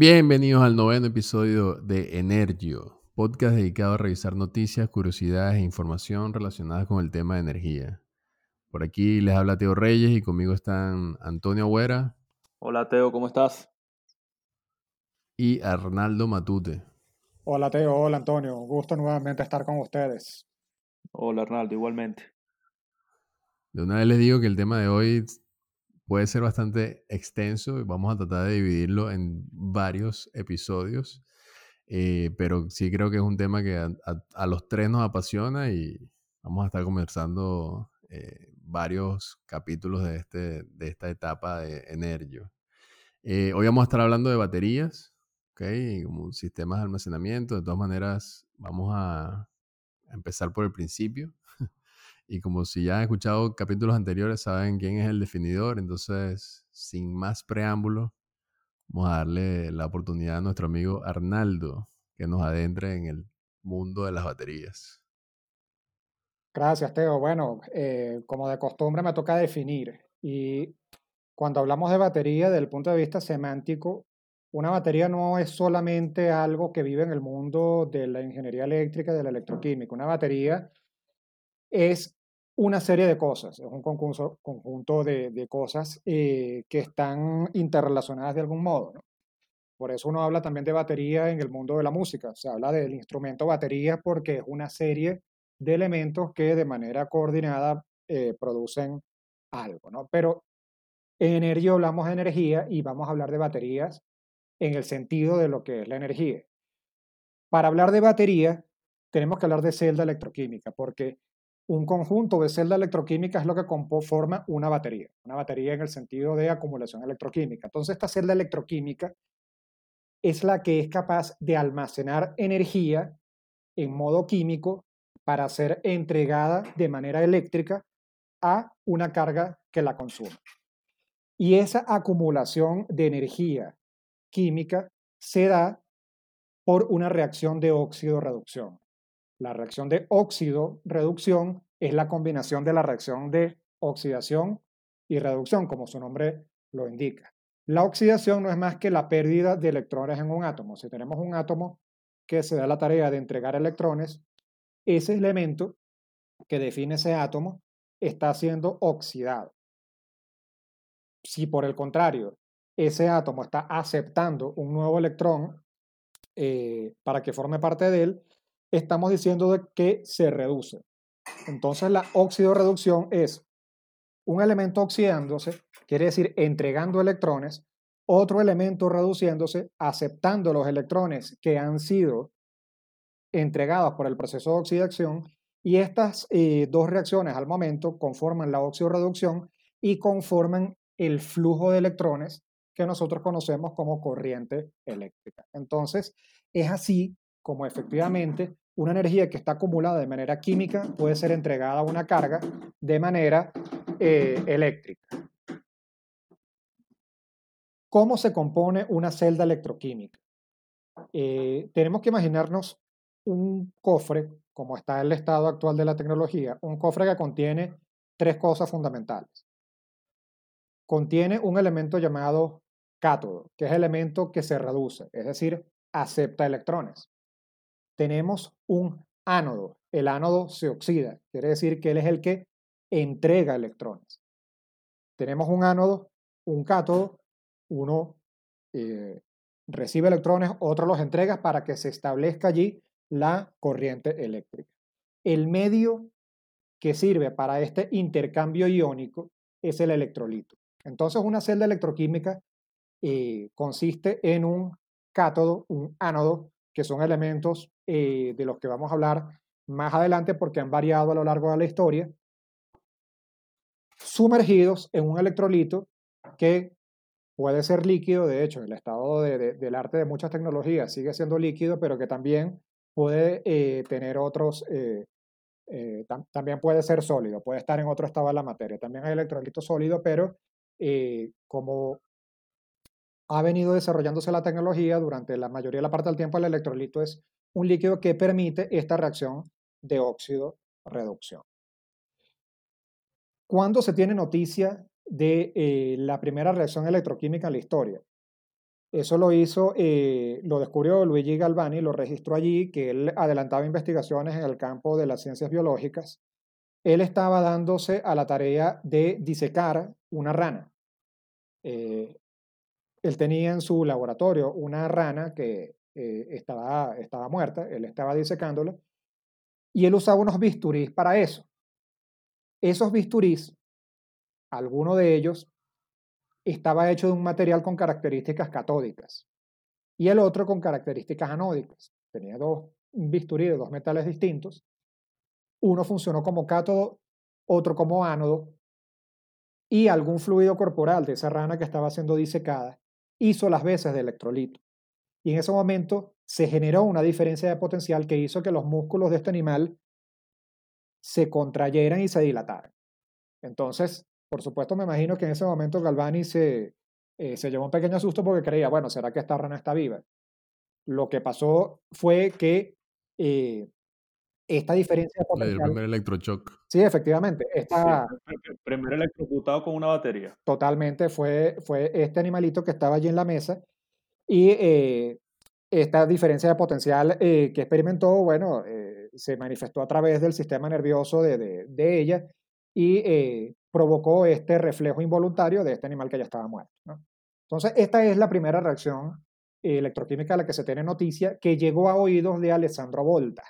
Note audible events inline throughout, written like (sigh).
Bienvenidos al noveno episodio de Energio, podcast dedicado a revisar noticias, curiosidades e información relacionadas con el tema de energía. Por aquí les habla Teo Reyes y conmigo están Antonio Agüera. Hola Teo, ¿cómo estás? Y Arnaldo Matute. Hola Teo, hola Antonio, gusto nuevamente estar con ustedes. Hola Arnaldo, igualmente. De una vez les digo que el tema de hoy puede ser bastante extenso y vamos a tratar de dividirlo en varios episodios. Eh, pero sí creo que es un tema que a, los tres nos apasiona y vamos a estar conversando eh, varios capítulos de, este, de esta etapa de Energio. Eh, hoy vamos a estar hablando de baterías, ¿ok? Como sistemas de almacenamiento. De todas maneras, vamos a empezar por el principio. Y como si ya han escuchado capítulos anteriores, saben quién es el definidor. Entonces, sin más preámbulo, vamos a darle la oportunidad a nuestro amigo Arnaldo que nos adentre en el mundo de las baterías. Gracias, Teo. Bueno, eh, como de costumbre me toca definir. Y cuando hablamos de batería, desde el punto de vista semántico, una batería no es solamente algo que vive en el mundo de la ingeniería eléctrica, de la electroquímica. Una batería es una serie de cosas, es un conjunto, conjunto de, cosas eh, que están interrelacionadas de algún modo. Por eso uno habla también de batería en el mundo de la música. Se habla del instrumento batería porque es una serie de elementos que de manera coordinada eh, producen algo. ¿no? Pero en energía hablamos de energía y vamos a hablar de baterías en el sentido de lo que es la energía. Para hablar de batería, tenemos que hablar de celda electroquímica, porque un conjunto de celda electroquímica es lo que forma una batería, una batería en el sentido de acumulación electroquímica. Entonces, esta celda electroquímica es la que es capaz de almacenar energía en modo químico para ser entregada de manera eléctrica a una carga que la consuma. Y esa acumulación de energía química se da por una reacción de óxido-reducción. La reacción de óxido-reducción es la combinación de la reacción de oxidación y reducción, como su nombre lo indica. La oxidación no es más que la pérdida de electrones en un átomo. Si tenemos un átomo que se da la tarea de entregar electrones, ese elemento que define ese átomo está siendo oxidado. Si por el contrario, ese átomo está aceptando un nuevo electrón eh, para que forme parte de él, estamos diciendo que se reduce. Entonces la oxidorreducción es un elemento oxidándose, quiere decir entregando electrones, otro elemento reduciéndose, aceptando los electrones que han sido entregados por el proceso de oxidación, y estas eh, dos reacciones al momento conforman la oxidorreducción y conforman el flujo de electrones que nosotros conocemos como corriente eléctrica. Entonces, es así como efectivamente una energía que está acumulada de manera química puede ser entregada a una carga de manera eh, eléctrica. ¿Cómo se compone una celda electroquímica? Eh, tenemos que imaginarnos un cofre, como está el estado actual de la tecnología, un cofre que contiene tres cosas fundamentales. Contiene un elemento llamado cátodo, que es el elemento que se reduce, es decir, acepta electrones tenemos un ánodo. El ánodo se oxida, quiere decir que él es el que entrega electrones. Tenemos un ánodo, un cátodo, uno eh, recibe electrones, otro los entrega para que se establezca allí la corriente eléctrica. El medio que sirve para este intercambio iónico es el electrolito. Entonces, una celda electroquímica eh, consiste en un cátodo, un ánodo, que son elementos eh, de los que vamos a hablar más adelante porque han variado a lo largo de la historia, sumergidos en un electrolito que puede ser líquido, de hecho, el estado del arte de muchas tecnologías sigue siendo líquido, pero que también puede eh, tener otros, eh, también puede ser sólido, puede estar en otro estado de la materia. También hay electrolito sólido, pero como ha venido desarrollándose la tecnología durante la mayoría de la parte del tiempo, el electrolito es un líquido que permite esta reacción de óxido-reducción. ¿Cuándo se tiene noticia de eh, la primera reacción electroquímica en la historia? Eso lo hizo, eh, lo descubrió Luigi Galvani, lo registró allí, que él adelantaba investigaciones en el campo de las ciencias biológicas. Él estaba dándose a la tarea de disecar una rana. Eh, él tenía en su laboratorio una rana que eh, estaba, estaba muerta, él estaba disecándola, y él usaba unos bisturís para eso. Esos bisturís, alguno de ellos estaba hecho de un material con características catódicas y el otro con características anódicas. Tenía dos bisturí de dos metales distintos. Uno funcionó como cátodo, otro como ánodo, y algún fluido corporal de esa rana que estaba siendo disecada hizo las veces de electrolito. Y en ese momento se generó una diferencia de potencial que hizo que los músculos de este animal se contrayeran y se dilataran. Entonces, por supuesto, me imagino que en ese momento Galvani se, eh, se llevó un pequeño susto porque creía, bueno, ¿será que esta rana está viva? Lo que pasó fue que eh, esta diferencia dio el primer electroshock. Sí, efectivamente. Esta, Primero electrocutado con una batería. totalmente fue, fue este animalito que estaba allí en la mesa y eh, esta diferencia de potencial que experimentó, bueno, se manifestó a través del sistema nervioso de, de, de ella y provocó este reflejo involuntario de este animal que ya estaba muerto. Entonces, esta es la primera reacción electroquímica de la que se tiene noticia que llegó a oídos de Alessandro Volta.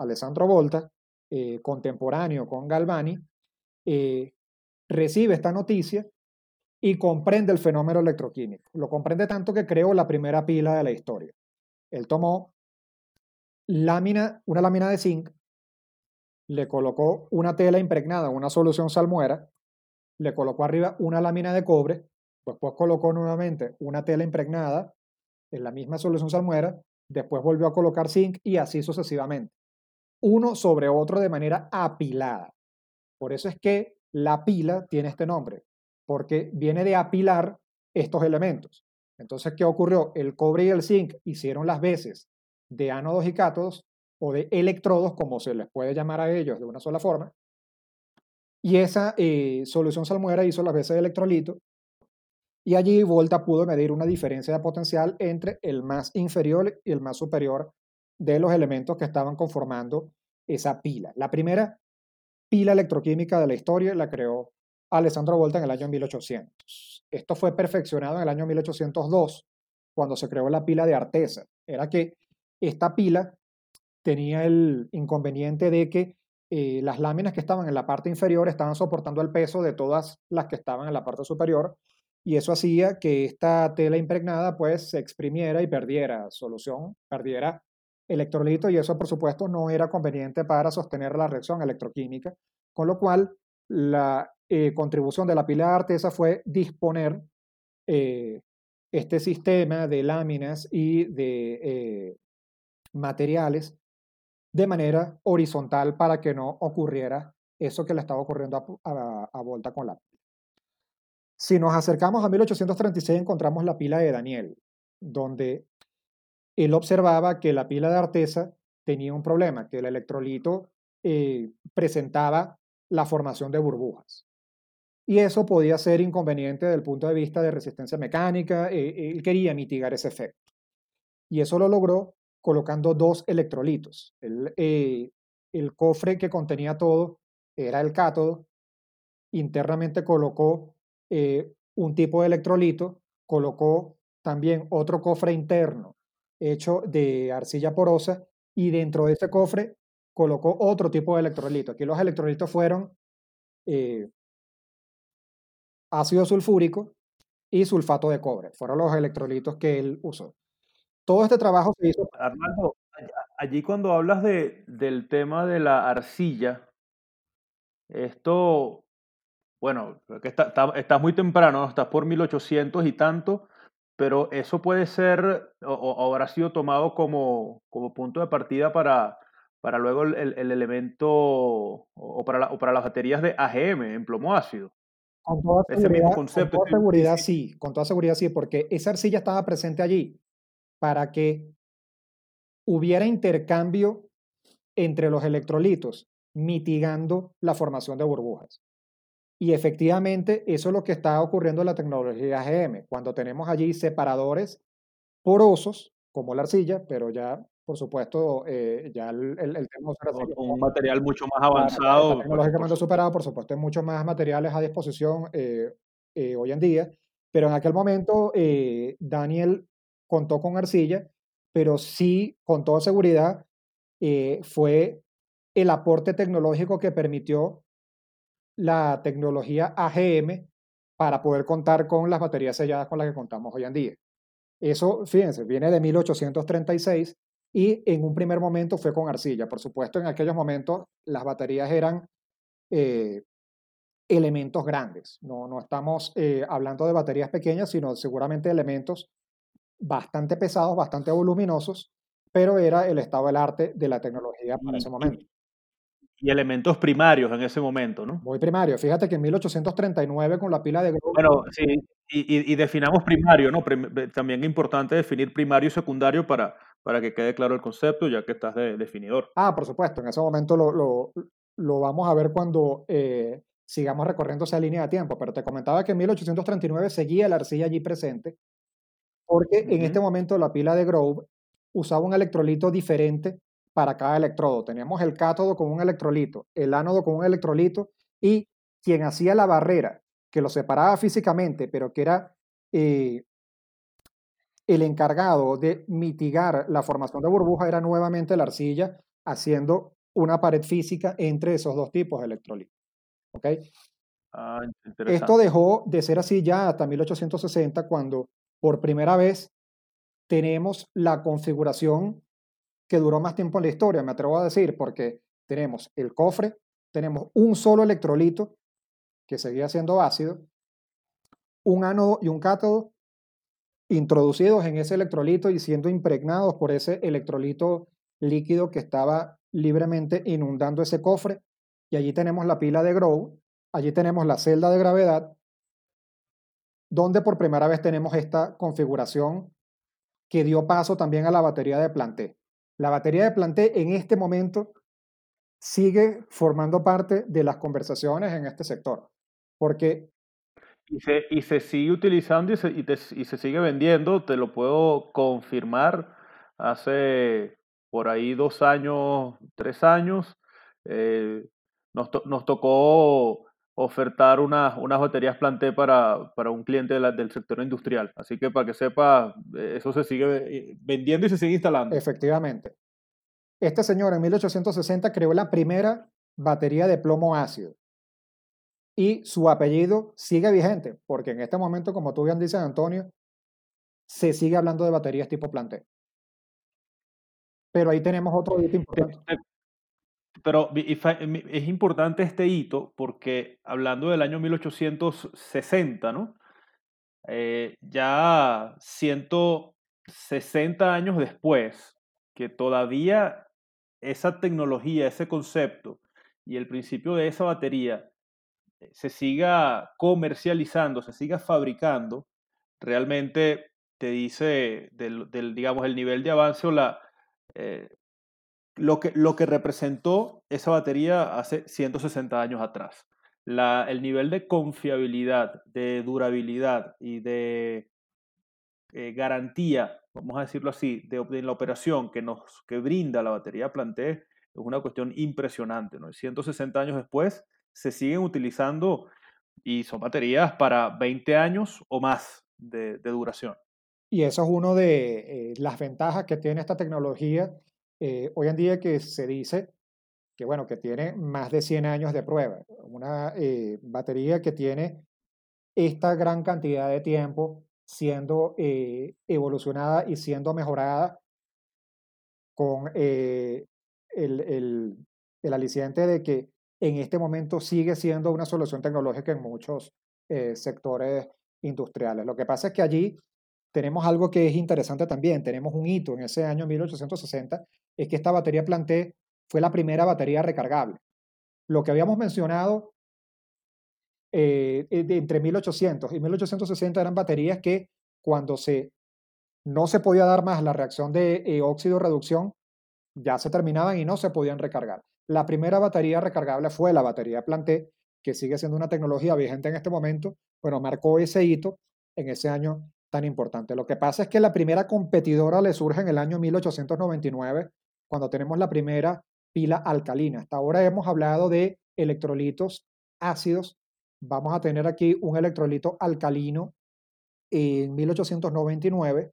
Alessandro Volta, eh, contemporáneo con Galvani, eh, recibe esta noticia y comprende el fenómeno electroquímico. Lo comprende tanto que creó la primera pila de la historia. Él tomó lámina, una lámina de zinc le colocó una tela impregnada una solución salmuera, le colocó arriba una lámina de cobre, después colocó nuevamente una tela impregnada en la misma solución salmuera, después volvió a colocar zinc y así sucesivamente. Uno sobre otro de manera apilada. Por eso es que la pila tiene este nombre, porque viene de apilar estos elementos. Entonces, ¿qué ocurrió? El cobre y el zinc hicieron las veces de ánodos y cátodos o de electrodos, como se les puede llamar a ellos de una sola forma. Y esa eh, solución salmuera hizo las veces de electrolito. Y allí Volta pudo medir una diferencia de potencial entre el más inferior y el más superior de los elementos que estaban conformando esa pila. La primera pila electroquímica de la historia la creó Alessandro Volta en el año 1800. Esto fue perfeccionado en el año 1802, cuando se creó la pila de Artesa. Era que esta pila tenía el inconveniente de que eh, las láminas que estaban en la parte inferior estaban soportando el peso de todas las que estaban en la parte superior y eso hacía que esta tela impregnada pues se exprimiera y perdiera solución, perdiera electrolito y eso por supuesto no era conveniente para sostener la reacción electroquímica, con lo cual la eh, contribución de la pila de Artesa fue disponer eh, este sistema de láminas y de materiales de manera horizontal para que no ocurriera eso que le estaba ocurriendo a, Volta con la pila. Si nos acercamos a 1836 encontramos la pila de Daniel, donde él observaba que la pila de Artesa tenía un problema, que el electrolito eh, presentaba la formación de burbujas. Y eso podía ser inconveniente desde el punto de vista de resistencia mecánica, eh, él quería mitigar ese efecto. Y eso lo logró colocando dos electrolitos. El, eh, cofre que contenía todo era el cátodo. Internamente colocó eh, un tipo de electrolito, colocó también otro cofre interno hecho de arcilla porosa y dentro de ese cofre colocó otro tipo de electrolito. Aquí los electrolitos fueron eh, ácido sulfúrico y sulfato de cobre. Fueron los electrolitos que él usó. Todo este trabajo se hizo. Arnaldo, allí cuando hablas de, del tema de la arcilla, esto, bueno, que está, estás muy temprano, estás por 1800 y tanto, pero eso puede ser o, habrá sido tomado como, como, punto de partida para, para luego el, el elemento o, para o para las baterías de AGM en plomo ácido. Con toda seguridad, con toda seguridad sí, con toda seguridad sí, porque esa arcilla estaba presente allí para que hubiera intercambio entre los electrolitos, mitigando la formación de burbujas. Y efectivamente, eso es lo que está ocurriendo en la tecnología GM, cuando tenemos allí separadores porosos, como la arcilla, pero ya, por supuesto, eh, ya el, el, tema de un material mucho más avanzado. tecnológicamente superado, por supuesto, hay muchos más materiales a disposición eh, eh, hoy en día, pero en aquel momento Daniel contó con arcilla, pero sí, con toda seguridad, fue el aporte tecnológico que permitió la tecnología AGM para poder contar con las baterías selladas con las que contamos hoy en día. Eso, fíjense, viene de 1836 y en un primer momento fue con arcilla. Por supuesto, en aquellos momentos las baterías eran eh, elementos grandes. No, no estamos eh, hablando de baterías pequeñas, sino seguramente elementos bastante pesados, bastante voluminosos, pero era el estado del arte de la tecnología para ese momento y elementos primarios en ese momento, ¿no? Muy primario. Fíjate que en 1839 con la pila de Bueno, sí, y, definamos primario, ¿no? también es importante definir primario y secundario para, para que quede claro el concepto, ya que estás de definidor. Ah, por supuesto, en ese momento lo, lo, lo vamos a ver cuando eh, sigamos recorriendo esa línea de tiempo, pero te comentaba que en 1839 seguía la arcilla allí presente, porque en este momento la pila de Grove usaba un electrolito diferente para cada electrodo. Teníamos el cátodo con un electrolito, el ánodo con un electrolito y quien hacía la barrera que lo separaba físicamente, pero que era eh, el encargado de mitigar la formación de burbuja, era nuevamente la arcilla haciendo una pared física entre esos dos tipos de electrolitos. Ah, Esto dejó de ser así ya hasta 1860, cuando por primera vez tenemos la configuración que duró más tiempo en la historia, me atrevo a decir, porque tenemos el cofre, tenemos un solo electrolito que seguía siendo ácido, un ánodo y un cátodo introducidos en ese electrolito y siendo impregnados por ese electrolito líquido que estaba libremente inundando ese cofre. Y allí tenemos la pila de Grow, allí tenemos la celda de gravedad, donde por primera vez tenemos esta configuración que dio paso también a la batería de Planté. La batería de planté en este momento sigue formando parte de las conversaciones en este sector, porque... Y se, y se sigue utilizando y se, y, se sigue vendiendo, te lo puedo confirmar. Hace por ahí dos años, tres años, eh, nos, nos, tocó ofertar unas, unas baterías planté para, para un cliente del sector industrial. Así que para que sepa, eh, eso se sigue eh, vendiendo y se sigue instalando. Efectivamente. Este señor en 1860 creó la primera batería de plomo ácido. Y su apellido sigue vigente, porque en este momento, como tú bien dices, Antonio, se sigue hablando de baterías tipo planté. Pero ahí tenemos otro hito importante. Pero es importante este hito porque hablando del año 1860, ¿no? Eh, ya 160 años después, que todavía esa tecnología, ese concepto y el principio de esa batería eh, se siga comercializando, se siga fabricando, realmente te dice del, digamos, el nivel de avance o la, eh, lo que, lo que representó esa batería hace 160 años atrás. La, el nivel de confiabilidad, de durabilidad y de eh, garantía, vamos a decirlo así, de, la operación que nos que brinda la batería Planté es una cuestión impresionante. ¿no? 160 años después se siguen utilizando y son baterías para 20 años o más de, duración. Y eso es una de eh, las ventajas que tiene esta tecnología eh, hoy en día que se dice que, bueno, que tiene más de 100 años de prueba. Una eh, batería que tiene esta gran cantidad de tiempo siendo eh, evolucionada y siendo mejorada con el, el, el, aliciente de que en este momento sigue siendo una solución tecnológica en muchos sectores industriales. Lo que pasa es que allí tenemos algo que es interesante también. Tenemos un hito en ese año 1860 es que esta batería Planté fue la primera batería recargable. Lo que habíamos mencionado eh, eh, entre 1800 y 1860 eran baterías que cuando se, no se podía dar más la reacción de eh, óxido-reducción, ya se terminaban y no se podían recargar. La primera batería recargable fue la batería Planté que sigue siendo una tecnología vigente en este momento, bueno, marcó ese hito en ese año tan importante. Lo que pasa es que la primera competidora le surge en el año 1899, cuando tenemos la primera pila alcalina. Hasta ahora hemos hablado de electrolitos ácidos. Vamos a tener aquí un electrolito alcalino en 1899,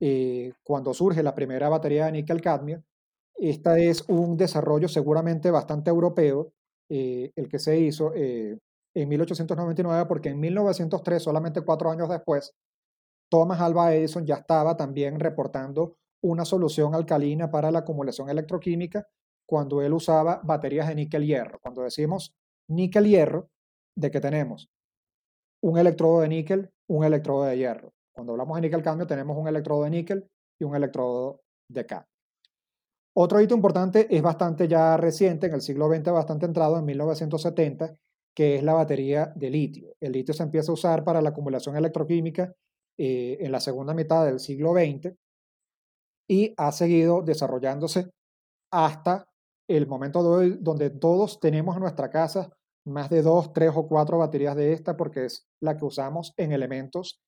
eh, cuando surge la primera batería de níquel-cadmio. Esta es un desarrollo seguramente bastante europeo, eh, el que se hizo eh, en 1899, porque en 1903, solamente cuatro años después, Thomas Alva Edison ya estaba también reportando una solución alcalina para la acumulación electroquímica cuando él usaba baterías de níquel-hierro. Cuando decimos níquel-hierro, ¿de qué tenemos? Un electrodo de níquel, un electrodo de hierro. Cuando hablamos de níquel-cadmio, tenemos un electrodo de níquel y un electrodo de cadmio. Otro hito importante es bastante ya reciente, en el siglo XX, bastante entrado, en 1970, que es la batería de litio. El litio se empieza a usar para la acumulación electroquímica eh, en la segunda mitad del siglo XX y ha seguido desarrollándose hasta el momento de hoy donde todos tenemos en nuestra casa más de dos, tres o cuatro baterías de esta porque es la que usamos en elementos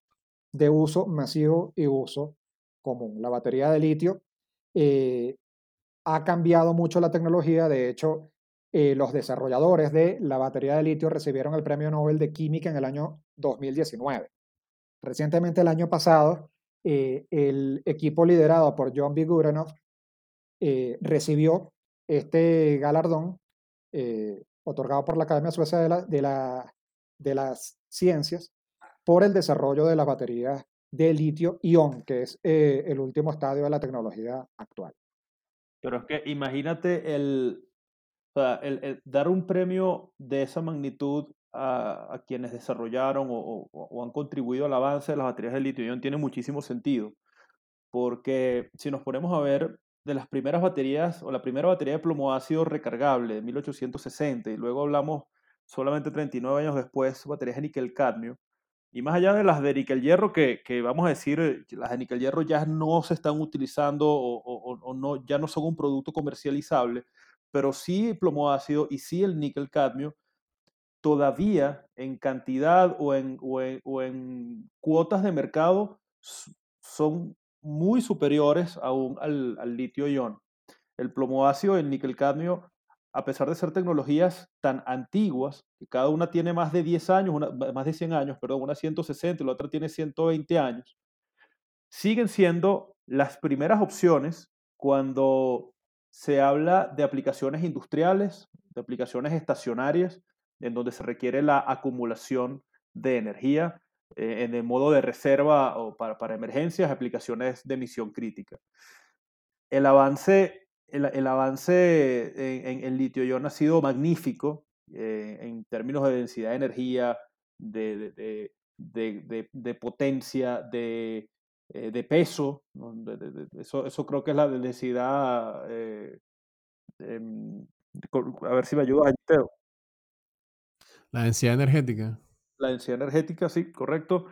de uso masivo y uso común. La batería de litio eh, ha cambiado mucho la tecnología, de hecho, eh, los desarrolladores de la batería de litio recibieron el Premio Nobel de Química en el año 2019. Recientemente, el año pasado, eh, el equipo liderado por John B. Guranoff recibió este galardón otorgado por la Academia Suecia de, la, de, la, de las Ciencias por el desarrollo de las baterías de litio-ion, que es eh, el último estadio de la tecnología actual. Pero es que imagínate el, dar un premio de esa magnitud a, quienes desarrollaron o, han contribuido al avance de las baterías de litio-ion tiene muchísimo sentido. Porque si nos ponemos a ver, de las primeras baterías, o la primera batería de plomo ácido recargable de 1860, y luego hablamos solamente 39 años después, baterías de níquel-cadmio, y más allá de las de níquel-hierro, que, que, vamos a decir, las de níquel-hierro ya no se están utilizando o, o, no, ya no son un producto comercializable, pero sí el plomo ácido y sí el níquel-cadmio, todavía en cantidad o en, cuotas de mercado son muy superiores aún al, al litio-ion. El plomo ácido, el níquel-cadmio, a pesar de ser tecnologías tan antiguas, que cada una tiene más de 10 años, más de 100 años, perdón, una 160 y la otra tiene 120 años, siguen siendo las primeras opciones cuando se habla de aplicaciones industriales, de aplicaciones estacionarias, en donde se requiere la acumulación de energía eh, en el modo de reserva o para, para, emergencias, aplicaciones de misión crítica. El avance, el, el avance en, en, litio-ion ha sido magnífico eh, en términos de densidad de energía, de, de, de, potencia, de, eh, peso. Eso, eso, creo que es la densidad. Eh, em, a ver si me ayudas, Teo. La densidad energética la densidad energética, sí, correcto,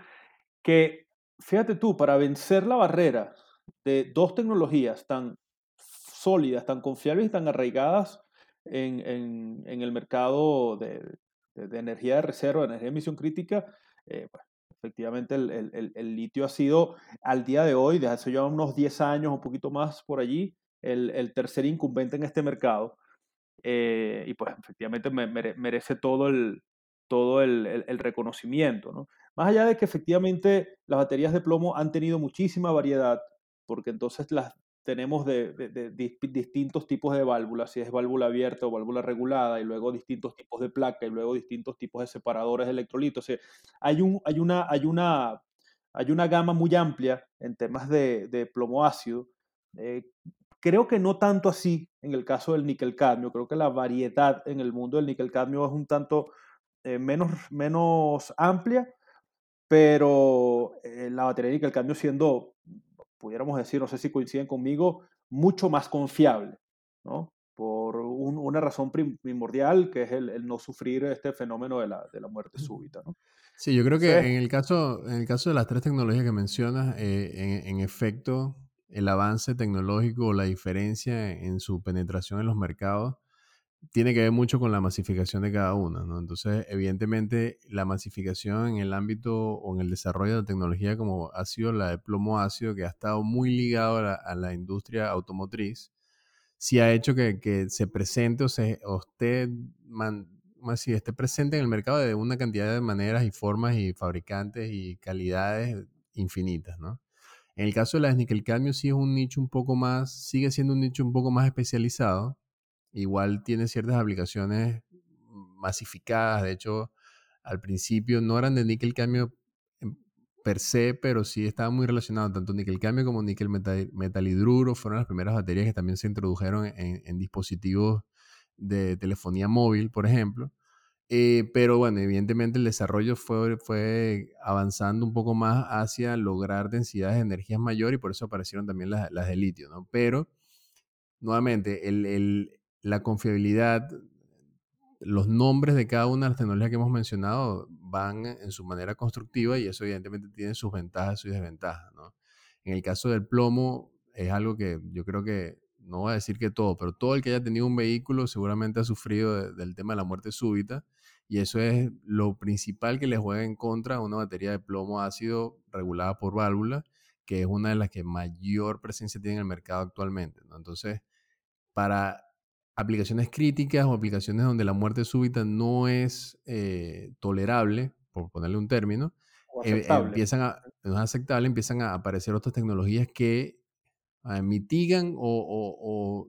que fíjate tú, para vencer la barrera de dos tecnologías tan sólidas, tan confiables y tan arraigadas en, en, en el mercado de, de, de, energía de reserva, de energía de emisión crítica, eh, pues, efectivamente el, el, el, litio ha sido al día de hoy, desde hace ya unos 10 años, un poquito más por allí, el, tercer incumbente en este mercado. Eh, y pues efectivamente me, merece todo el, todo el, el, el, reconocimiento. ¿no? Más allá de que efectivamente las baterías de plomo han tenido muchísima variedad, porque entonces las tenemos de, de, de, de, distintos tipos de válvulas, si es válvula abierta o válvula regulada, y luego distintos tipos de placa, y luego distintos tipos de separadores de electrolitos. O sea, hay, un, hay, una, hay, una, hay una gama muy amplia en temas de, plomo ácido. Eh, creo que no tanto así en el caso del níquel cadmio. Creo que la variedad en el mundo del níquel cadmio es un tanto eh, menos, (laughs) menos amplia, pero eh, la batería de cambio siendo, pudiéramos decir, no sé si coinciden conmigo, mucho más confiable, ¿no? Por un, una razón primordial que es el, el, no sufrir este fenómeno de la, de la muerte súbita, ¿no? Sí, yo creo que sí. en, el caso, en el caso de las tres tecnologías que mencionas, eh, en, en efecto, el avance tecnológico o la diferencia en su penetración en los mercados tiene que ver mucho con la masificación de cada una, ¿no? Entonces, evidentemente, la masificación en el ámbito o en el desarrollo de la tecnología como ha sido la de plomo ácido, que ha estado muy ligado a la, industria automotriz, sí ha hecho que, se presente o, se, o esté, esté presente en el mercado de una cantidad de maneras y formas y fabricantes y calidades infinitas, ¿no? En el caso de la nickel cadmio sí es un nicho un poco más, sigue siendo un nicho un poco más especializado, igual tiene ciertas aplicaciones masificadas. De hecho, al principio no eran de níquel cambio per se, pero sí estaban muy relacionados. Tanto níquel cambio como níquel metalhidruro fueron las primeras baterías que también se introdujeron en, dispositivos de telefonía móvil, por ejemplo. Eh, pero bueno, evidentemente el desarrollo fue, fue avanzando un poco más hacia lograr densidades de energías mayores y por eso aparecieron también las, las de litio, ¿no? Pero, nuevamente, el, el, la confiabilidad, los nombres de cada una de las tecnologías que hemos mencionado van en su manera constructiva y eso evidentemente tiene sus ventajas y sus desventajas. En el caso del plomo es algo que yo creo que, no voy a decir que todo, pero todo el que haya tenido un vehículo seguramente ha sufrido del tema de la muerte súbita y eso es lo principal que le juega en contra a una batería de plomo ácido regulada por válvula, que es una de las que mayor presencia tiene en el mercado actualmente. Entonces, para aplicaciones críticas o aplicaciones donde la muerte súbita no es eh, tolerable, por ponerle un término, eh, empiezan a, no es aceptable, empiezan a aparecer otras tecnologías que ah, mitigan o,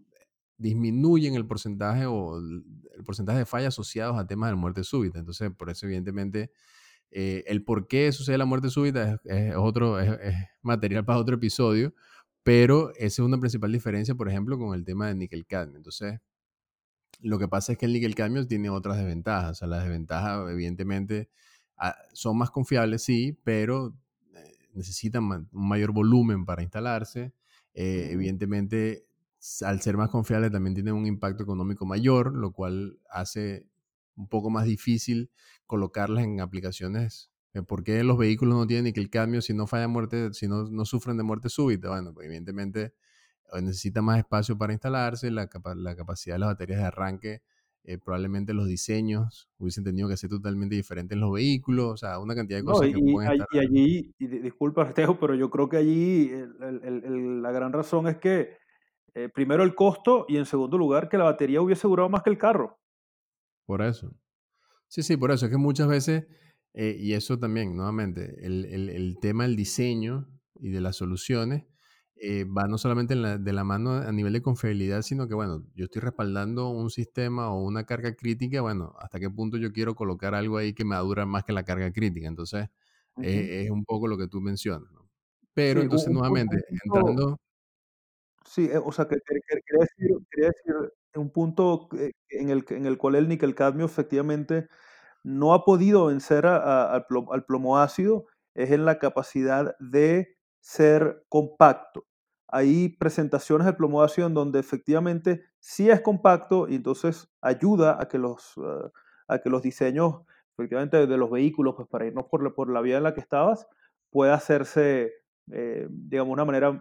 disminuyen el porcentaje o el porcentaje de fallas asociados a temas de muerte súbita. Entonces, por eso, evidentemente, eh, el por qué sucede la muerte súbita es, otro, es, material para otro episodio, pero esa es una principal diferencia, por ejemplo, con el tema de níquel cadmio. Entonces, lo que pasa es que el níquel cadmio tiene otras desventajas. O sea, las desventajas, evidentemente, ah, son más confiables, sí, pero eh, necesitan un mayor volumen para instalarse. Eh, evidentemente, al ser más confiables, también tienen un impacto económico mayor, lo cual hace un poco más difícil colocarlas en aplicaciones. Eh, ¿Por qué los vehículos no tienen níquel cadmio si no falla muerte, si no, no sufren de muerte súbita? Bueno, pues evidentemente necesita más espacio para instalarse, la, la capacidad de las baterías de arranque, eh, probablemente los diseños hubiesen tenido que ser totalmente diferentes en los vehículos, o sea, una cantidad de cosas que pueden estar... Y allí, y disculpa (laughs) Artejo, pero yo creo que allí la gran razón es que eh, primero el costo y en segundo lugar que la batería hubiese durado más que el carro. Por eso. Sí, sí, por eso. Es que muchas veces, eh, y eso también, nuevamente, el, el tema del diseño y de las soluciones eh, va no solamente de la mano a nivel de confiabilidad, sino que, bueno, yo estoy respaldando un sistema o una carga crítica, bueno, hasta qué punto yo quiero colocar algo ahí que me dura más que la carga crítica. Entonces, eh, es un poco lo que tú mencionas. ¿no? Pero entonces, nuevamente, entrando... Sí, eh, o sea, que, quería, decir, quería, decir, un punto en el, en el cual el níquel cadmio efectivamente no ha podido vencer al plomo ácido es en la capacidad de ser compacto hay presentaciones de plomoación donde efectivamente sí es compacto y entonces ayuda a que los, eh, a que los diseños efectivamente de los vehículos, pues para irnos por la, por la vía en la que estabas, pueda hacerse, eh, digamos, de una manera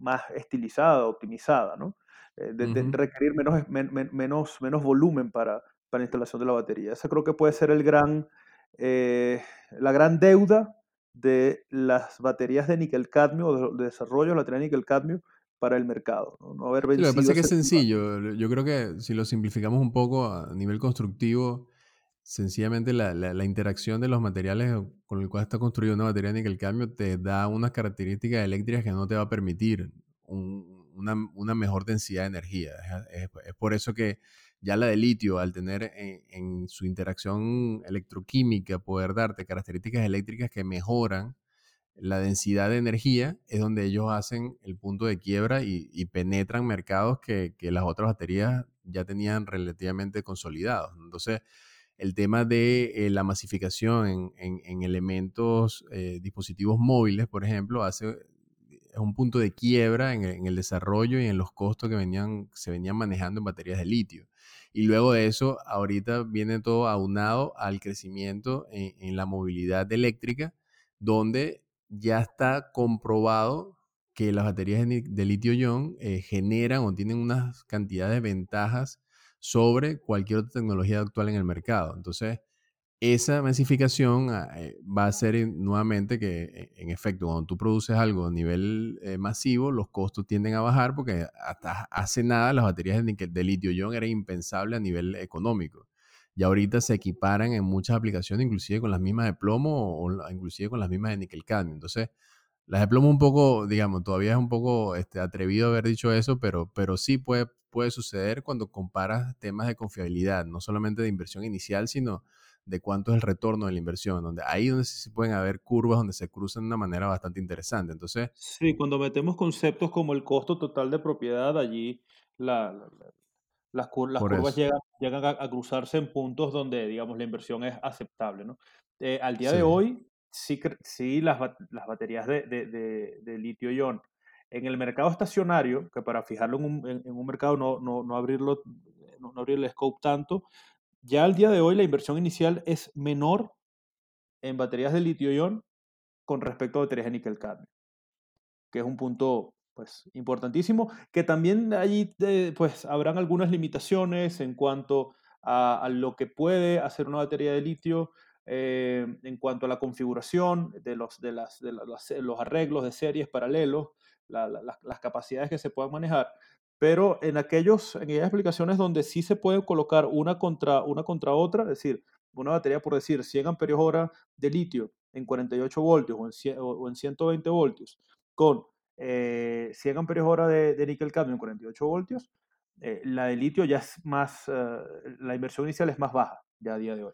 más estilizada, optimizada, ¿no? Eh, de, requerir menos, menos, menos volumen para, para la instalación de la batería. Esa creo que puede ser el gran, la gran deuda de las baterías de níquel cadmio, de, desarrollo de la batería de níquel cadmio para el mercado. No, haber lo que pasa es que es sencillo. Yo creo que si lo simplificamos un poco a nivel constructivo, sencillamente la, la, interacción de los materiales con el cual está construida una batería de níquel cadmio te da unas características eléctricas que no te va a permitir una, una, mejor densidad de energía. es, por eso que ya la de litio, al tener en, su interacción electroquímica, poder darte características eléctricas que mejoran la densidad de energía, es donde ellos hacen el punto de quiebra y, penetran mercados que, las otras baterías ya tenían relativamente consolidados. Entonces, el tema de eh, la masificación en, elementos, eh, dispositivos móviles, por ejemplo, hace es un punto de quiebra en el, desarrollo y en los costos que venían, se venían manejando en baterías de litio. Y luego de eso, ahorita viene todo aunado al crecimiento en, la movilidad eléctrica, donde ya está comprobado que las baterías de, litio-ion eh, generan o tienen unas cantidades de ventajas sobre cualquier otra tecnología actual en el mercado. Entonces, esa masificación ah, eh, va a ser nuevamente que, e, en efecto, cuando tú produces algo a nivel eh, masivo, los costos tienden a bajar porque hasta hace nada las baterías de, litio-ion eran impensables a nivel económico. Y ahorita se equiparan en muchas aplicaciones, inclusive con las mismas de plomo o, inclusive con las mismas de níquel-cadmio. Entonces, las de plomo un poco, digamos, todavía es un poco este, atrevido haber dicho eso, pero, pero sí puede, puede suceder cuando comparas temas de confiabilidad, no solamente de inversión inicial, sino de cuánto es el retorno de la inversión, donde ahí donde se pueden haber curvas donde se cruzan de una manera bastante interesante. Entonces, sí, cuando metemos conceptos como el costo total de propiedad, allí la, las, curvas llegan, llegan a, cruzarse en puntos donde, digamos, la inversión es aceptable, ¿no? Eh, al día de hoy, sí, sí las, las baterías de, de, de, litio-ion en el mercado estacionario, que para fijarlo en un, en, un mercado no, no, no abrirlo, no, no abrir el scope tanto, ya al día de hoy la inversión inicial es menor en baterías de litio-ion con respecto a baterías de níquel-cadmio, que es un punto pues importantísimo, que también allí eh, pues habrán algunas limitaciones en cuanto a, lo que puede hacer una batería de litio, eh, en cuanto a la configuración de los, de las, de los arreglos de series paralelos, las capacidades que se puedan manejar, pero en, aquellos, en aquellas aplicaciones donde sí se puede colocar una contra, una contra otra, es decir, una batería por decir 100 amperios hora de litio en 48 voltios o en, o en 120 voltios con eh, 100 amperios hora de, níquel cadmio en 48 voltios, eh, la de litio ya es más, eh, la inversión inicial es más baja ya a día de hoy.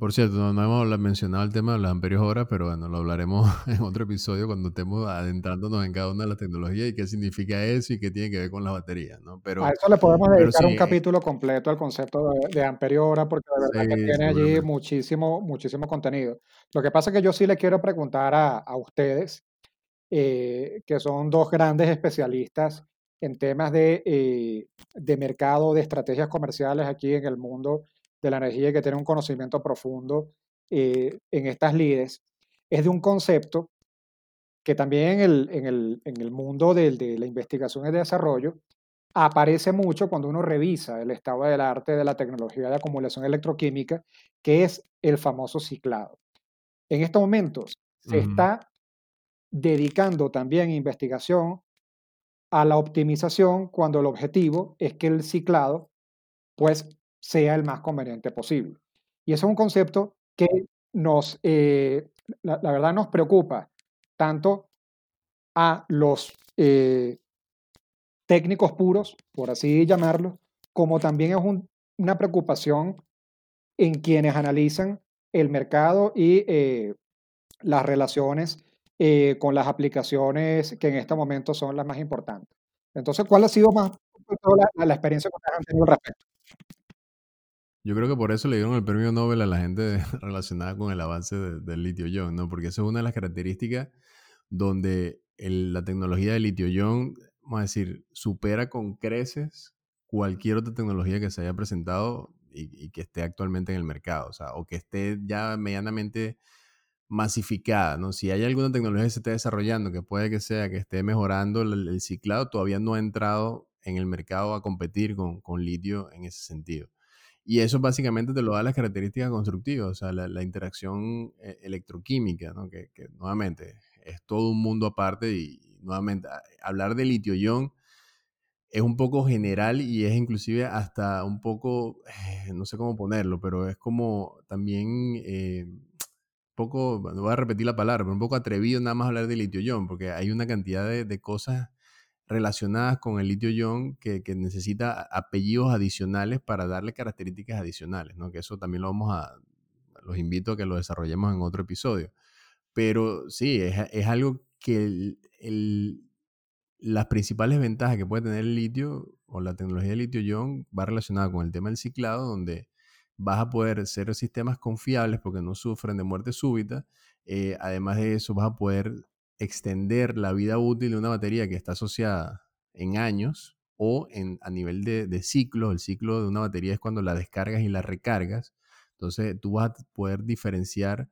Por cierto, no, hemos mencionado el tema de los amperios hora, pero bueno, lo hablaremos (laughs) en otro episodio cuando estemos adentrándonos en cada una de las tecnologías y qué significa eso y qué tiene que ver con las baterías, ¿no? Pero, a eso le podemos dedicar un capítulo completo al concepto de, amperio hora, porque de verdad que tiene allí muchísimo, muchísimo contenido. Lo que pasa es que yo sí le quiero preguntar a, a ustedes, eh, que son dos grandes especialistas en temas de, eh, de mercado, de estrategias comerciales aquí en el mundo de la energía y que tiene un conocimiento profundo eh, en estas lides, es de un concepto que también en el, en el, en el mundo de, de la investigación y desarrollo aparece mucho cuando uno revisa el estado del arte de la tecnología de acumulación electroquímica, que es el famoso ciclado. En estos momentos se está dedicando también investigación a la optimización cuando el objetivo es que el ciclado pues sea el más conveniente posible. Y eso es un concepto que nos, eh, la, verdad nos preocupa tanto a los eh, técnicos puros, por así llamarlo, como también es una preocupación en quienes analizan el mercado y eh, las relaciones con las aplicaciones que en este momento son las más importantes. Entonces, ¿cuál ha sido más la, la experiencia que ustedes han tenido al respecto? Yo creo que por eso le dieron el premio Nobel a la gente (laughs) relacionada con el avance del litio-ion, ¿no? Porque eso es una de las características donde la tecnología de litio-ion, vamos a decir, supera con creces cualquier otra tecnología que se haya presentado y, que esté actualmente en el mercado, o sea, o que esté ya medianamente masificada, ¿no? Si hay alguna tecnología que se esté desarrollando, que puede que sea que esté mejorando el, ciclado, todavía no ha entrado en el mercado a competir con, con litio en ese sentido. Y eso básicamente te lo da las características constructivas, o sea, la, interacción eh, electroquímica, ¿no? que, nuevamente es todo un mundo aparte y, nuevamente hablar de litio-ion es un poco general y es inclusive hasta un poco, eh, no sé cómo ponerlo, pero es como también eh, poco, no voy a repetir la palabra, pero un poco atrevido nada más hablar de litio-ion, porque hay una cantidad de cosas relacionadas con el litio-ion que, necesita apellidos adicionales para darle características adicionales, ¿no? Que eso también lo vamos a, los invito a que lo desarrollemos en otro episodio. Pero sí, es, algo que las principales ventajas que puede tener el litio o la tecnología de litio-ion va relacionada con el tema del ciclado, donde vas a poder ser sistemas confiables porque no sufren de muerte súbita. Eh, además de eso, vas a poder extender la vida útil de una batería que está asociada en años o en, a nivel de, de ciclo. El ciclo de una batería es cuando la descargas y la recargas. Entonces tú vas a poder diferenciar,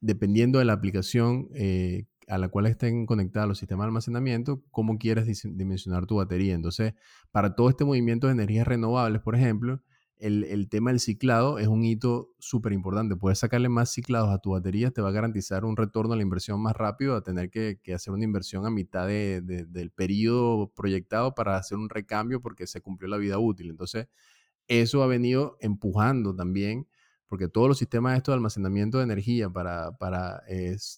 dependiendo de la aplicación, eh, a la cual estén conectados los sistemas de almacenamiento, cómo quieres dimensionar tu batería. Entonces, para todo este movimiento de energías renovables, por ejemplo, el, tema del ciclado es un hito súper importante. Puedes sacarle más ciclados a tu batería, te va a garantizar un retorno a la inversión más rápido a tener que, hacer una inversión a mitad del periodo proyectado para hacer un recambio porque se cumplió la vida útil. Entonces, eso ha venido empujando también, porque todos los sistemas estos de almacenamiento de energía para, para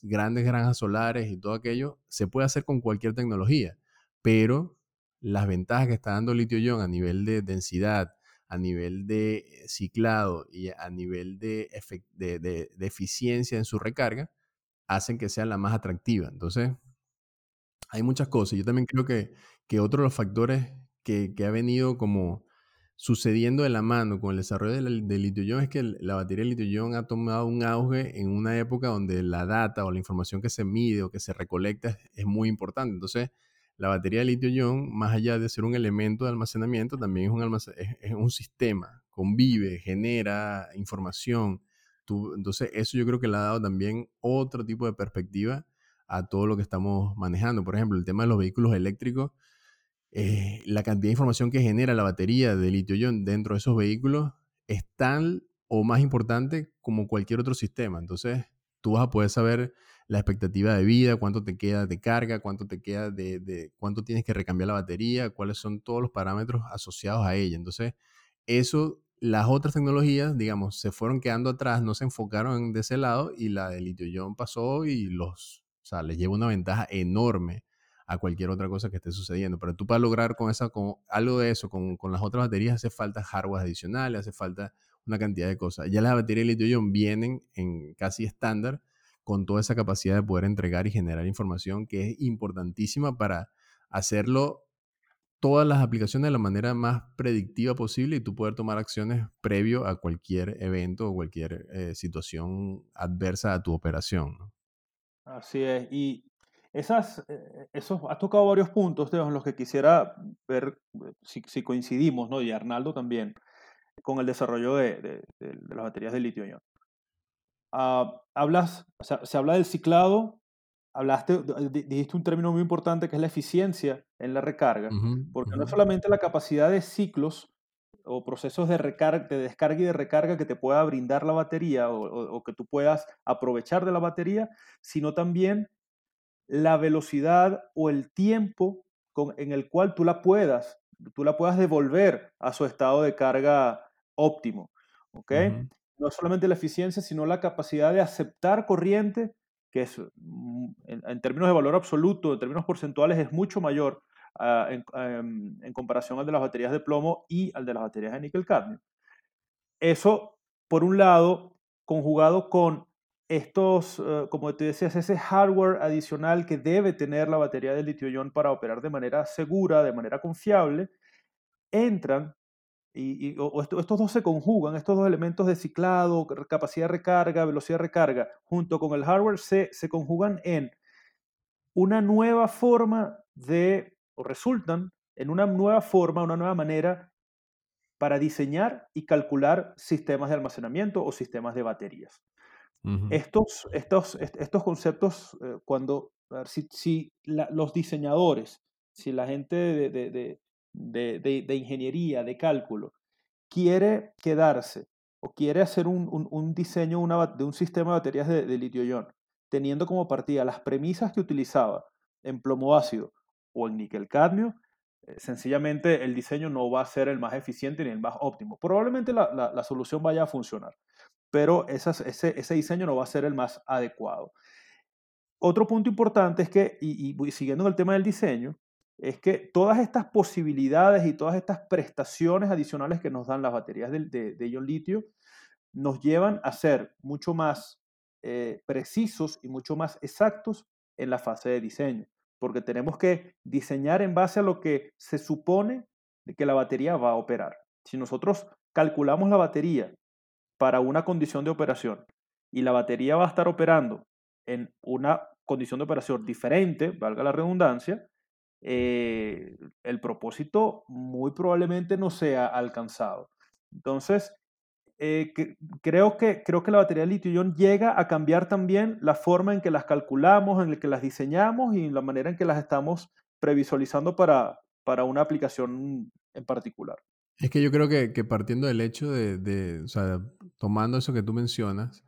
grandes granjas solares y todo aquello, se puede hacer con cualquier tecnología, pero las ventajas que está dando litio-ion a nivel de densidad, a nivel de eh, ciclado y a nivel de, de, eficiencia en su recarga, hacen que sea la más atractiva. Entonces, hay muchas cosas. Yo también creo que, que otro de los factores que, ha venido como sucediendo de la mano con el desarrollo del, litio-ion es que la batería de litio-ion ha tomado un auge en una época donde la data o la información que se mide o que se recolecta es muy importante. Entonces, la batería de litio-ion, más allá de ser un elemento de almacenamiento, también es un, sistema, convive, genera información. entonces, eso yo creo que le ha dado también otro tipo de perspectiva a todo lo que estamos manejando. Por ejemplo, el tema de los vehículos eléctricos, eh, la cantidad de información que genera la batería de litio-ion dentro de esos vehículos es tan o más importante como cualquier otro sistema. Entonces, tú vas a poder saber la expectativa de vida, cuánto te queda de carga, cuánto te queda de, cuánto tienes que recambiar la batería, cuáles son todos los parámetros asociados a ella. Entonces, eso, las otras tecnologías, digamos, se fueron quedando atrás, no se enfocaron de ese lado y la de litio-ion pasó y los, o sea, les lleva una ventaja enorme a cualquier otra cosa que esté sucediendo. Pero tú para lograr con esa, con algo de eso, con, con las otras baterías, hace falta hardware adicionales, hace falta una cantidad de cosas. Ya las baterías de litio-ion vienen en casi estándar, con toda esa capacidad de poder entregar y generar información que es importantísima para hacerlo todas las aplicaciones de la manera más predictiva posible y tú poder tomar acciones previo a cualquier evento o cualquier eh, situación adversa a tu operación. Así es. Y esas, eh, esos, has tocado varios puntos, en los que quisiera ver eh, si, coincidimos, ¿no? y Arnaldo también, con el desarrollo de, las baterías de litio-ion. Ah, hablas, se habla del ciclado, hablaste, dijiste un término muy importante que es la eficiencia en la recarga, porque no es solamente la capacidad de ciclos o procesos de, recarga, de descarga y de recarga que te pueda brindar la batería o, que tú puedas aprovechar de la batería, sino también la velocidad o el tiempo con, en el cual tú la puedas, tú la puedas devolver a su estado de carga óptimo. ¿ok? No solamente la eficiencia, sino la capacidad de aceptar corriente, que es, mm, en, términos de valor absoluto, en términos porcentuales, es mucho mayor ah, em, en, comparación al de las baterías de plomo y al de las baterías de níquel-cadmio. Eso, por un lado, conjugado con estos, eh, como te decías, ese hardware adicional que debe tener la batería de litio-ion para operar de manera segura, de manera confiable, entran y, estos dos se conjugan, estos dos elementos de ciclado, capacidad de recarga, velocidad de recarga, junto con el hardware, se, se conjugan en una nueva forma de, o resultan en una nueva forma, una nueva manera para diseñar y calcular sistemas de almacenamiento o sistemas de baterías. estos, estos, estos conceptos, eh, cuando, si, si los diseñadores, si la gente de, de, de, ingeniería, de cálculo, quiere quedarse o quiere hacer un, diseño de un sistema de baterías de, litio-ion, teniendo como partida las premisas que utilizaba en plomo ácido o en níquel-cadmio, eh, sencillamente el diseño no va a ser el más eficiente ni el más óptimo. Probablemente la, solución vaya a funcionar, pero ese, ese, diseño no va a ser el más adecuado. Otro punto importante es que, y, siguiendo en el tema del diseño, es que todas estas posibilidades y todas estas prestaciones adicionales que nos dan las baterías de, de, ion litio nos llevan a ser mucho más eh, precisos y mucho más exactos en la fase de diseño, porque tenemos que diseñar en base a lo que se supone que la batería va a operar. Si nosotros calculamos la batería para una condición de operación y la batería va a estar operando en una condición de operación diferente, valga la redundancia, eh, el propósito muy probablemente no sea alcanzado. Entonces, eh, creo, que, creo que la batería de litio-ion llega a cambiar también la forma en que las calculamos, en la que las diseñamos y la manera en que las estamos previsualizando para, para una aplicación en particular. Es que yo creo que, que partiendo del hecho de, de, o sea, tomando eso que tú mencionas,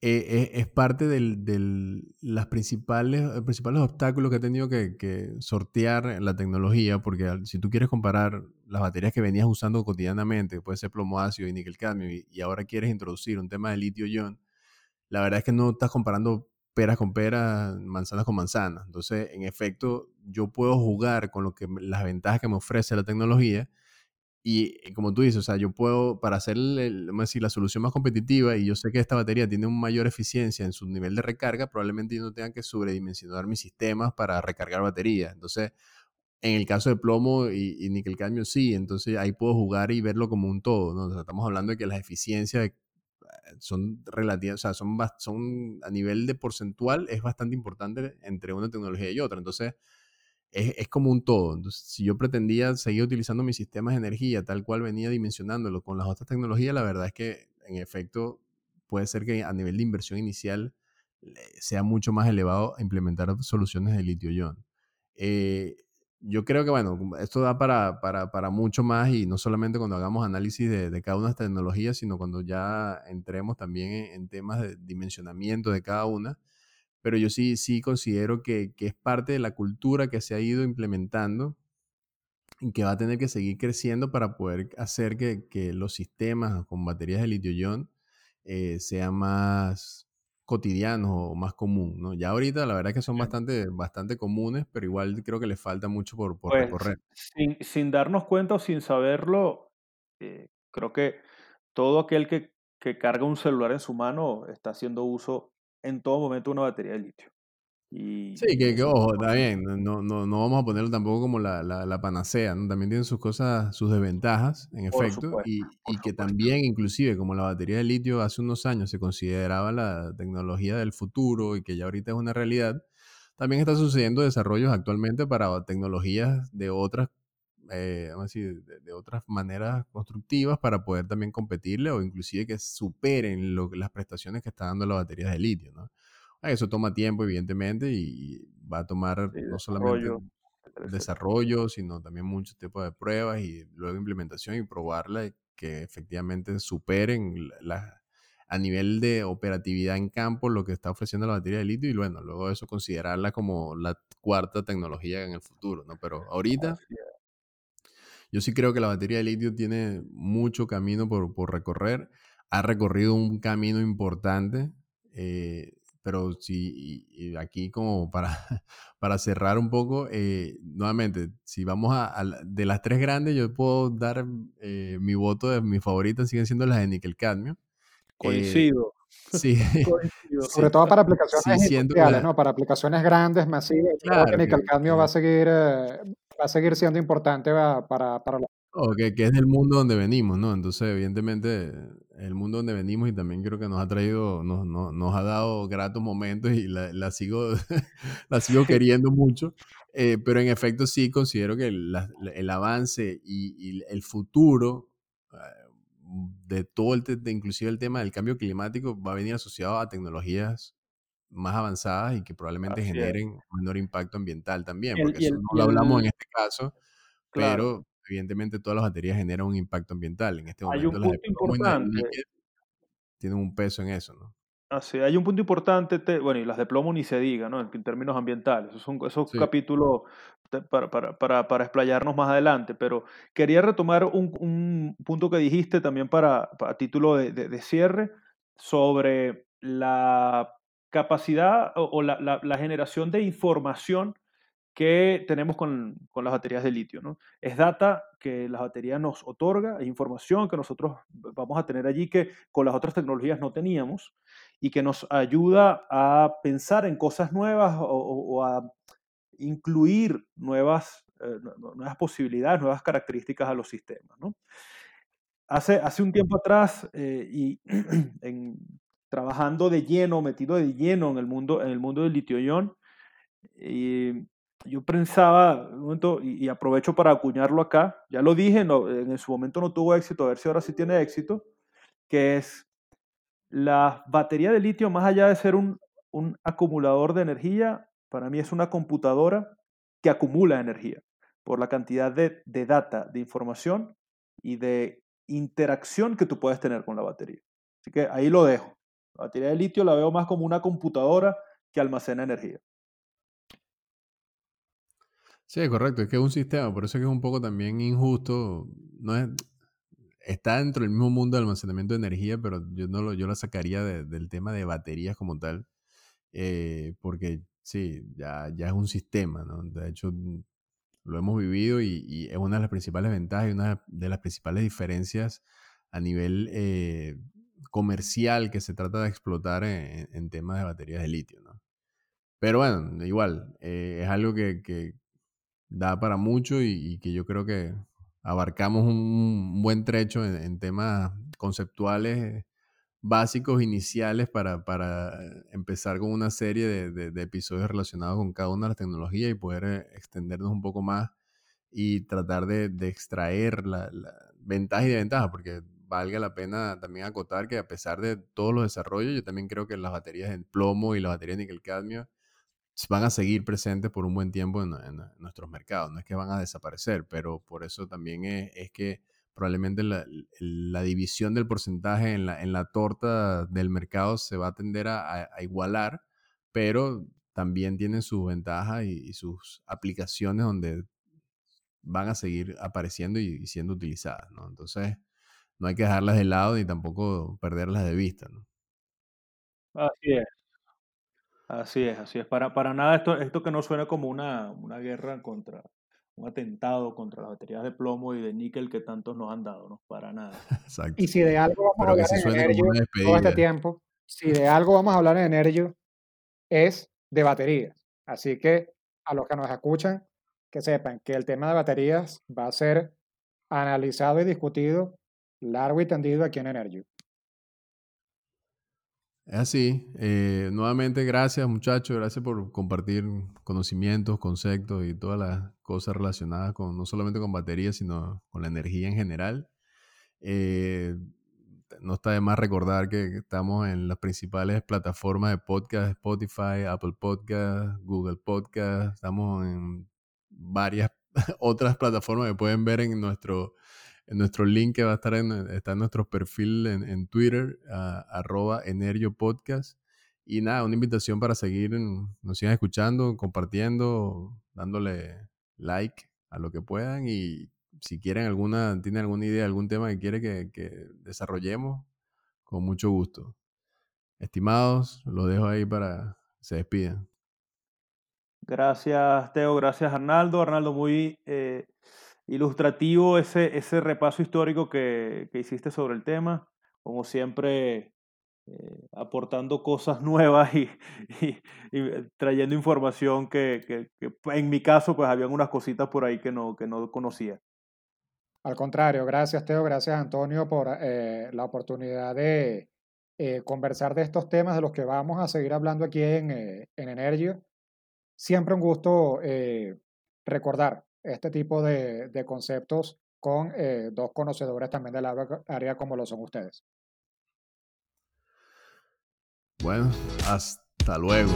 eh, eh, es parte de las principales, principales obstáculos que ha tenido que, sortear la tecnología, porque si tú quieres comparar las baterías que venías usando cotidianamente, puede ser plomo ácido y níquel cadmio, y, ahora quieres introducir un tema de litio-ion, la verdad es que no estás comparando peras con peras, manzanas con manzanas. Entonces, en efecto, yo puedo jugar con lo que, las ventajas que me ofrece la tecnología y eh, como tú dices, o sea, yo puedo, para hacer la solución más competitiva, y yo sé que esta batería tiene una mayor eficiencia en su nivel de recarga, probablemente yo no tenga que sobredimensionar mis sistemas para recargar batería. Entonces, en el caso de plomo y, y níquel cadmio, sí. Entonces, ahí puedo jugar y verlo como un todo. O sea, estamos hablando de que las eficiencias eh, son relativas, o sea, son, son a nivel de porcentual, es bastante importante entre una tecnología y otra. Entonces, es, como un todo. Entonces, si yo pretendía seguir utilizando mis sistemas de energía tal cual venía dimensionándolo con las otras tecnologías, la verdad es que en efecto puede ser que a nivel de inversión inicial sea mucho más elevado implementar soluciones de litio-ion. Eh, yo creo que, bueno, esto da para, para, para, mucho más y no solamente cuando hagamos análisis de, de, cada una de estas tecnologías, sino cuando ya entremos también en temas de dimensionamiento de cada una pero yo sí, sí considero que, es parte de la cultura que se ha ido implementando y que va a tener que seguir creciendo para poder hacer que, los sistemas con baterías de litio-ion eh, sean más cotidianos o más común, ¿no? Ya ahorita la verdad es que son bastante, bastante comunes, pero igual creo que les falta mucho por, por pues, recorrer. Sin, darnos cuenta o sin saberlo, eh, creo que todo aquel que, que carga un celular en su mano está haciendo uso en todo momento una batería de litio. Y sí, que, ojo, está bien, no, no, no vamos a ponerlo tampoco como la, la, panacea, ¿no? también tiene sus cosas, sus desventajas, en efecto, y, y que también inclusive como la batería de litio hace unos años se consideraba la tecnología del futuro y que ya ahorita es una realidad, también está sucediendo desarrollos actualmente para tecnologías de otras eh, vamos a decir, de, otras maneras constructivas para poder también competirle o inclusive que superen las prestaciones que está dando la batería de litio, ¿no? Eso toma tiempo, evidentemente, y va a tomar no solamente desarrollo, sino también muchos tipos de pruebas y luego implementación y probarla que efectivamente superen la, a nivel de operatividad en campo lo que está ofreciendo la batería de litio y bueno, luego eso considerarla como la cuarta tecnología en el futuro, ¿no? Pero ahorita yo sí creo que la batería de litio tiene mucho camino por, por recorrer. Ha recorrido un camino importante, eh, pero sí, aquí como para, (laughs) para cerrar un poco, eh, nuevamente, si vamos a, de las tres grandes, yo puedo dar eh, mi voto de mis favoritas, siguen siendo las de níquel cadmio. Coincido. (laughs) (laughs) Sí. Sobre todo para aplicaciones industriales, ¿no? Para aplicaciones grandes, masivas. Claro, que níquel cadmio va a seguir va a seguir siendo importante para, para la... O que, que, es del mundo donde venimos, ¿no? Entonces, evidentemente, el mundo donde venimos y también creo que nos ha traído, nos, nos, ha dado gratos momentos y la, la sigo, (laughs) la sigo queriendo mucho. Eh, pero en efecto sí considero que el avance y, el futuro eh, de todo el, de inclusive el tema del cambio climático va a venir asociado a tecnologías más avanzadas y que probablemente generen menor impacto ambiental también, porque eso no lo hablamos en este caso, pero evidentemente todas las baterías generan un impacto ambiental. En este momento hay un punto importante. tienen un peso en eso, ¿no? Así, hay un punto importante, bueno, y las de plomo ni se diga, ¿no? En, términos ambientales. Esos son esos capítulos para, para, para, para, explayarnos más adelante, pero quería retomar un, un punto que dijiste también para, a título de, de cierre sobre la capacidad o, la, generación de información que tenemos con, las baterías de litio. ¿no? Es data que la batería nos otorga, es información que nosotros vamos a tener allí que con las otras tecnologías no teníamos y que nos ayuda a pensar en cosas nuevas o, a incluir nuevas, eh, nuevas posibilidades, nuevas características a los sistemas. ¿no? Hace, hace un tiempo atrás, eh, y (clears throat) en, trabajando de lleno, metido de lleno en el mundo, en el mundo del litio-ion. Y yo pensaba, un momento, y, aprovecho para acuñarlo acá, ya lo dije, no, en su momento no tuvo éxito, a ver si ahora sí tiene éxito, que es la batería de litio, más allá de ser un, acumulador de energía, para mí es una computadora que acumula energía por la cantidad de, de data, de información y de interacción que tú puedes tener con la batería. Así que ahí lo dejo. La batería de litio la veo más como una computadora que almacena energía. Sí, correcto, es que es un sistema, por eso es que es un poco también injusto, no es, está dentro del mismo mundo de almacenamiento de energía, pero yo no lo, yo la sacaría del tema de baterías como tal, eh, porque sí, ya, ya es un sistema, ¿no? De hecho, lo hemos vivido y, es una de las principales ventajas y una de las principales diferencias a nivel eh, comercial que se trata de explotar en, temas de baterías de litio, ¿no? Pero bueno, igual, eh, es algo que, da para mucho y, que yo creo que abarcamos un, buen trecho en, temas conceptuales básicos, iniciales, para, empezar con una serie de, episodios relacionados con cada una de las tecnologías y poder eh, extendernos un poco más y tratar de, extraer la, ventajas y desventajas, porque valga la pena también acotar que a pesar de todos los desarrollos, yo también creo que las baterías de plomo y las baterías de níquel cadmio van a seguir presentes por un buen tiempo en, nuestros mercados. No es que van a desaparecer, pero por eso también es, que probablemente la, división del porcentaje en la, en la torta del mercado se va a tender a, igualar, pero también tienen sus ventajas y, sus aplicaciones donde van a seguir apareciendo y, siendo utilizadas. ¿no? Entonces, no hay que dejarlas de lado ni tampoco perderlas de vista. ¿no? Así es. Así es, así es. Para, para nada esto, esto que no suena como una, guerra contra, un atentado contra las baterías de plomo y de níquel que tantos nos han dado, ¿no? Para nada. (laughs) Exacto. Y si de algo vamos a hablar en Energio todo este tiempo, si de algo vamos a hablar en Energio, es de baterías. Así que a los que nos escuchan, que sepan que el tema de baterías va a ser analizado y discutido largo y tendido aquí en Energio. Es así. Eh, nuevamente, gracias muchachos, gracias por compartir conocimientos, conceptos y todas las cosas relacionadas con no solamente con baterías, sino con la energía en general. Eh, no está de más recordar que estamos en las principales plataformas de podcast, Spotify, Apple Podcast, Google Podcast, estamos en varias (laughs) otras plataformas que pueden ver en nuestro en nuestro link que va a estar en, está en nuestro perfil en, Twitter, arroba Energio Podcast. Y nada, una invitación para seguir, nos sigan escuchando, compartiendo, dándole like a lo que puedan. Y si quieren alguna, tienen alguna idea, algún tema que quiere que, desarrollemos, con mucho gusto. Estimados, los dejo ahí para se despidan. Gracias, Teo. Gracias, Arnaldo. Arnaldo, muy eh, ilustrativo ese, ese repaso histórico que, hiciste sobre el tema. Como siempre, eh, aportando cosas (laughs) nuevas y, trayendo información que, en mi caso pues habían unas cositas por ahí que no, que no conocía. Al contrario, gracias Teo, gracias Antonio por eh, la oportunidad de eh, conversar de estos temas de los que vamos a seguir hablando aquí en, en Energio. Siempre un gusto recordar este tipo de, conceptos con eh, dos conocedores también del área como lo son ustedes. Bueno, hasta luego.